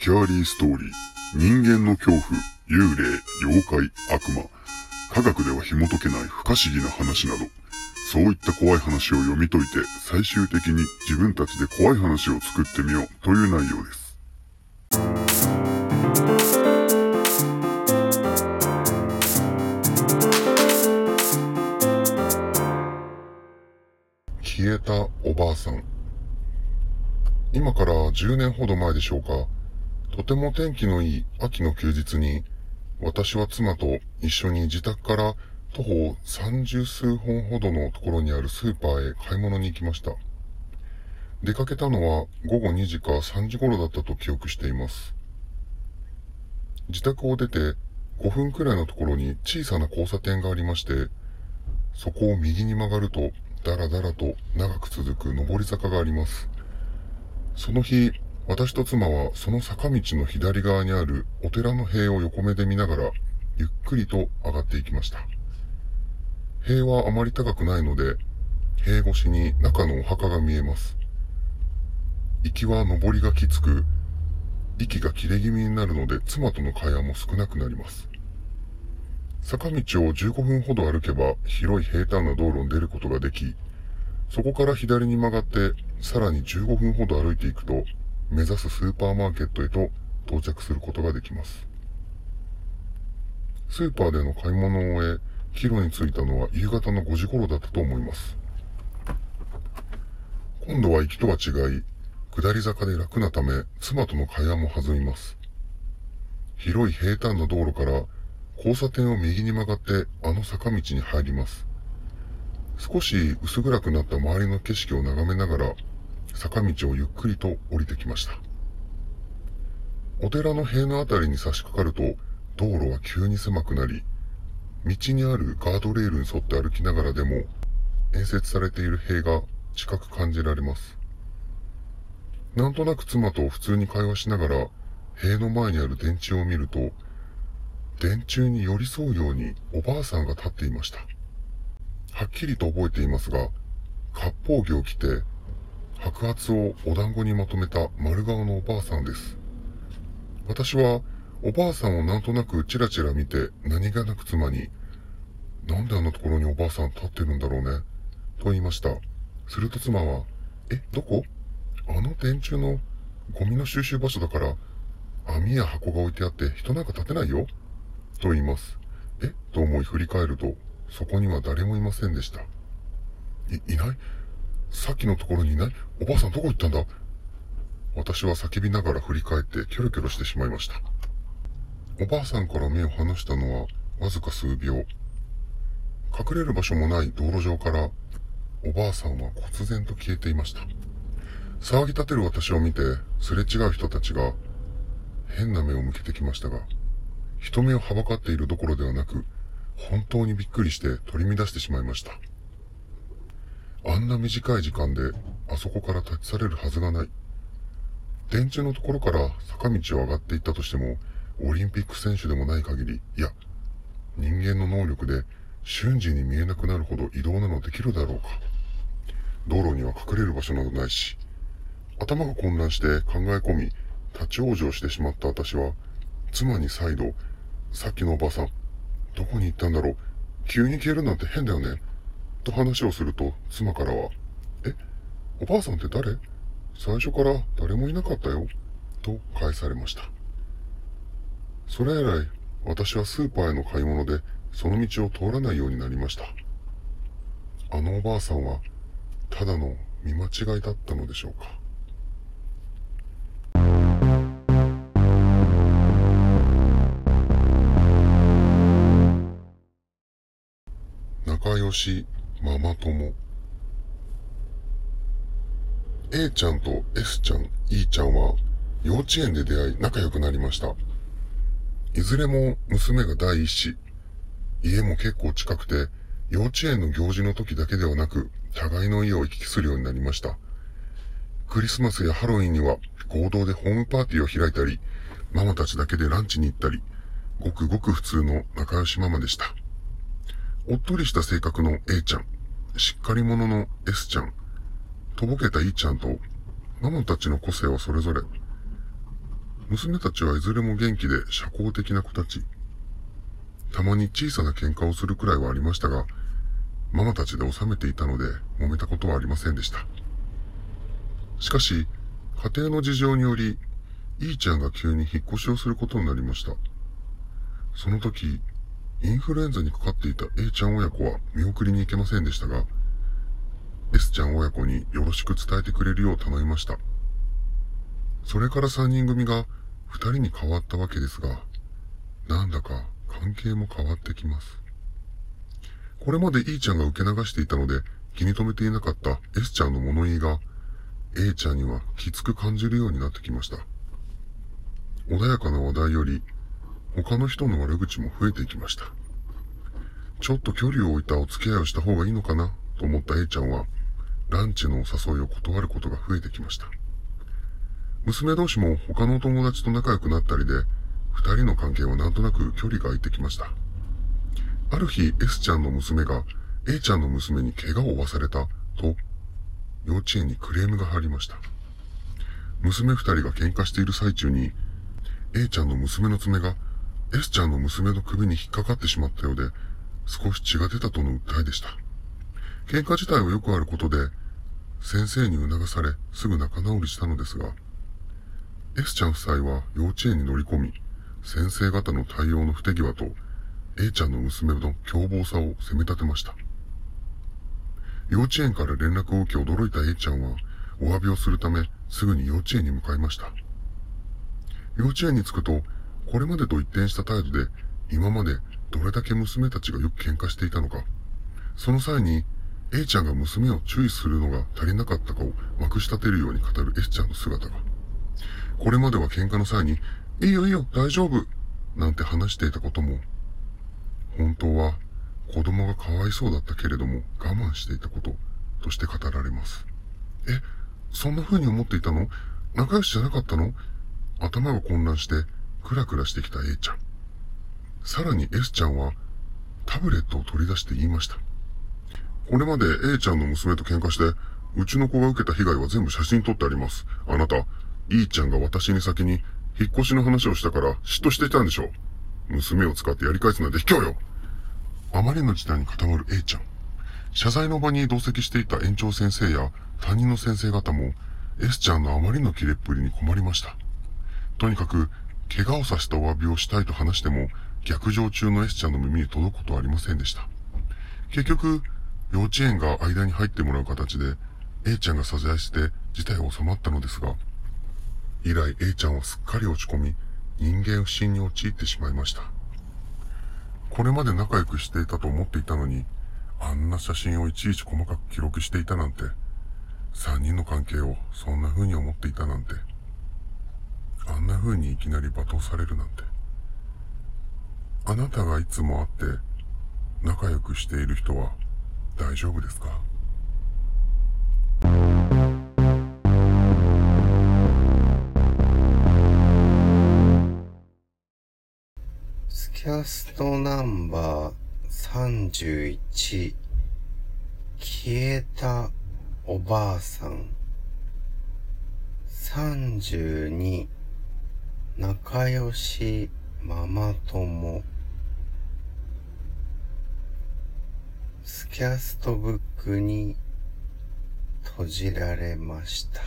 キャーリーストーリー、人間の恐怖、幽霊、妖怪、悪魔、科学では紐解けない不可思議な話など、そういった怖い話を読み解いて、最終的に自分たちで怖い話を作ってみよう。という内容です。消えたおばあさん。今から10年ほど前でしょうか。とても天気のいい秋の休日に、私は妻と一緒に自宅から徒歩三十数本ほどのところにあるスーパーへ買い物に行きました。出かけたのは午後2時か3時頃だったと記憶しています。自宅を出て5分くらいのところに小さな交差点がありまして、そこを右に曲がると、だらだらと長く続く上り坂があります。その日、私と妻はその坂道の左側にあるお寺の塀を横目で見ながら、ゆっくりと上がっていきました。塀はあまり高くないので、塀越しに中のお墓が見えます。行きは登りがきつく、息が切れ気味になるので妻との会話も少なくなります。坂道を15分ほど歩けば広い平坦な道路に出ることができ、そこから左に曲がってさらに15分ほど歩いていくと目指すスーパーマーケットへと到着することができます。スーパーでの買い物を終え、帰路に着いたのは夕方の5時頃だったと思います。今度は行きとは違い、下り坂で楽なため、妻との会話も弾みます。広い平坦な道路から交差点を右に曲がってあの坂道に入ります。少し薄暗くなった周りの景色を眺めながら坂道をゆっくりと降りてきました。お寺の塀のあたりに差し掛かると、道路は急に狭くなり、道にあるガードレールに沿って歩きながらでも、演説されている塀が近く感じられます。なんとなく妻と普通に会話しながら、塀の前にある電柱を見ると、電柱に寄り添うようにおばあさんが立っていました。はっきりと覚えていますが、割烹着を着て白髪をお団子にまとめた丸顔のおばあさんです。私はおばあさんをなんとなくチラチラ見て何気なく妻に、なんであんなところにおばあさん立ってるんだろうね、と言いました。すると妻は、え、どこ？あの電柱のゴミの収集場所だから、網や箱が置いてあって人なんか立てないよと言います。えと思い振り返ると、そこには誰もいませんでした。い、いない？さっきのところにいない？おばあさんどこ行ったんだ？私は叫びながら振り返ってキョロキョロしてしまいました。おばあさんから目を離したのはわずか数秒。隠れる場所もない道路上からおばあさんは忽然と消えていました。騒ぎ立てる私を見てすれ違う人たちが変な目を向けてきましたが、人目をはばかっているどころではなく、本当にびっくりして取り乱してしまいました。あんな短い時間で、あそこから立ち去れるはずがない。電柱のところから坂道を上がっていったとしても、オリンピック選手でもない限り、いや、人間の能力で瞬時に見えなくなるほど移動などできるだろうか。道路には隠れる場所などないし、頭が混乱して考え込み、立ち往生してしまった私は、妻に再度、さっきのおばさん、どこに行ったんだろう急に消えるなんて変だよね。と話をすると、妻からは、え、おばあさんって誰？最初から誰もいなかったよ。と返されました。それ以来、私はスーパーへの買い物でその道を通らないようになりました。あのおばあさんは、ただの見間違いだったのでしょうか。仲良しママ友。A ちゃんと S ちゃん、E ちゃんは幼稚園で出会い仲良くなりました。いずれも娘が第一子。家も結構近くて、幼稚園の行事の時だけではなく、互いの家を行き来するようになりました。クリスマスやハロウィンには合同でホームパーティーを開いたり、ママたちだけでランチに行ったり、ごくごく普通の仲良しママでした。おっとりした性格の A ちゃん、しっかり者の S ちゃん、とぼけた E ちゃんと、ママたちの個性はそれぞれ。娘たちはいずれも元気で社交的な子たち。たまに小さな喧嘩をするくらいはありましたが、ママたちで収めていたので揉めたことはありませんでした。しかし、家庭の事情により、いーちゃんが急に引っ越しをすることになりました。その時、インフルエンザにかかっていた A ちゃん親子は見送りに行けませんでしたが、S ちゃん親子によろしく伝えてくれるよう頼みました。それから3人組が2人に変わったわけですが、なんだか関係も変わってきます。これまで E ちゃんが受け流していたので気に留めていなかった S ちゃんの物言いが A ちゃんにはきつく感じるようになってきました。穏やかな話題より他の人の悪口も増えていきました。ちょっと距離を置いたお付き合いをした方がいいのかなと思った A ちゃんはランチのお誘いを断ることが増えてきました。娘同士も他の友達と仲良くなったりで、二人の関係はなんとなく距離が空いてきました。ある日、S ちゃんの娘が A ちゃんの娘に怪我を負わされたと、幼稚園にクレームが入りました。娘二人が喧嘩している最中に、A ちゃんの娘の爪が S ちゃんの娘の首に引っかかってしまったようで、少し血が出たとの訴えでした。喧嘩自体はよくあることで、先生に促され、すぐ仲直りしたのですが、S ちゃん夫妻は幼稚園に乗り込み、先生方の対応の不手際と A ちゃんの娘の凶暴さを責め立てました。幼稚園から連絡を受け驚いた A ちゃんはお詫びをするためすぐに幼稚園に向かいました。幼稚園に着くと、これまでと一転した態度で今までどれだけ娘たちがよく喧嘩していたのか、その際に A ちゃんが娘を注意するのが足りなかったかをまくし立てるように語る S ちゃんの姿が。これまでは喧嘩の際に、いいよいいよ、大丈夫、なんて話していたことも、本当は子供がかわいそうだったけれども我慢していたこととして語られます。え、そんな風に思っていたの？仲良しじゃなかったの？頭が混乱してクラクラしてきた A ちゃん。さらに S ちゃんはタブレットを取り出して言いました。これまで A ちゃんの娘と喧嘩して、うちの子が受けた被害は全部写真撮ってあります。あなた、いーちゃんが私に先に引っ越しの話をしたから嫉妬していたんでしょう。娘を使ってやり返すなんて卑怯よあまりの事態に固まる A ちゃん。謝罪の場に同席していた園長先生や担任の先生方も S ちゃんのあまりの切れっぷりに困りました。とにかく、怪我をさせたお詫びをしたいと話しても、逆上中の S ちゃんの耳に届くことはありませんでした。結局、幼稚園が間に入ってもらう形で、A ちゃんが謝罪して事態は収まったのですが、以来 A ちゃんはすっかり落ち込み、人間不信に陥ってしまいました。これまで仲良くしていたと思っていたのに、あんな写真をいちいち細かく記録していたなんて、三人の関係をそんな風に思っていたなんて、あんな風にいきなり罵倒されるなんて。あなたがいつも会って仲良くしている人は大丈夫ですか？スキャストナンバー31消えたおばあさん32仲良しママ友スキャストブックに閉じられました。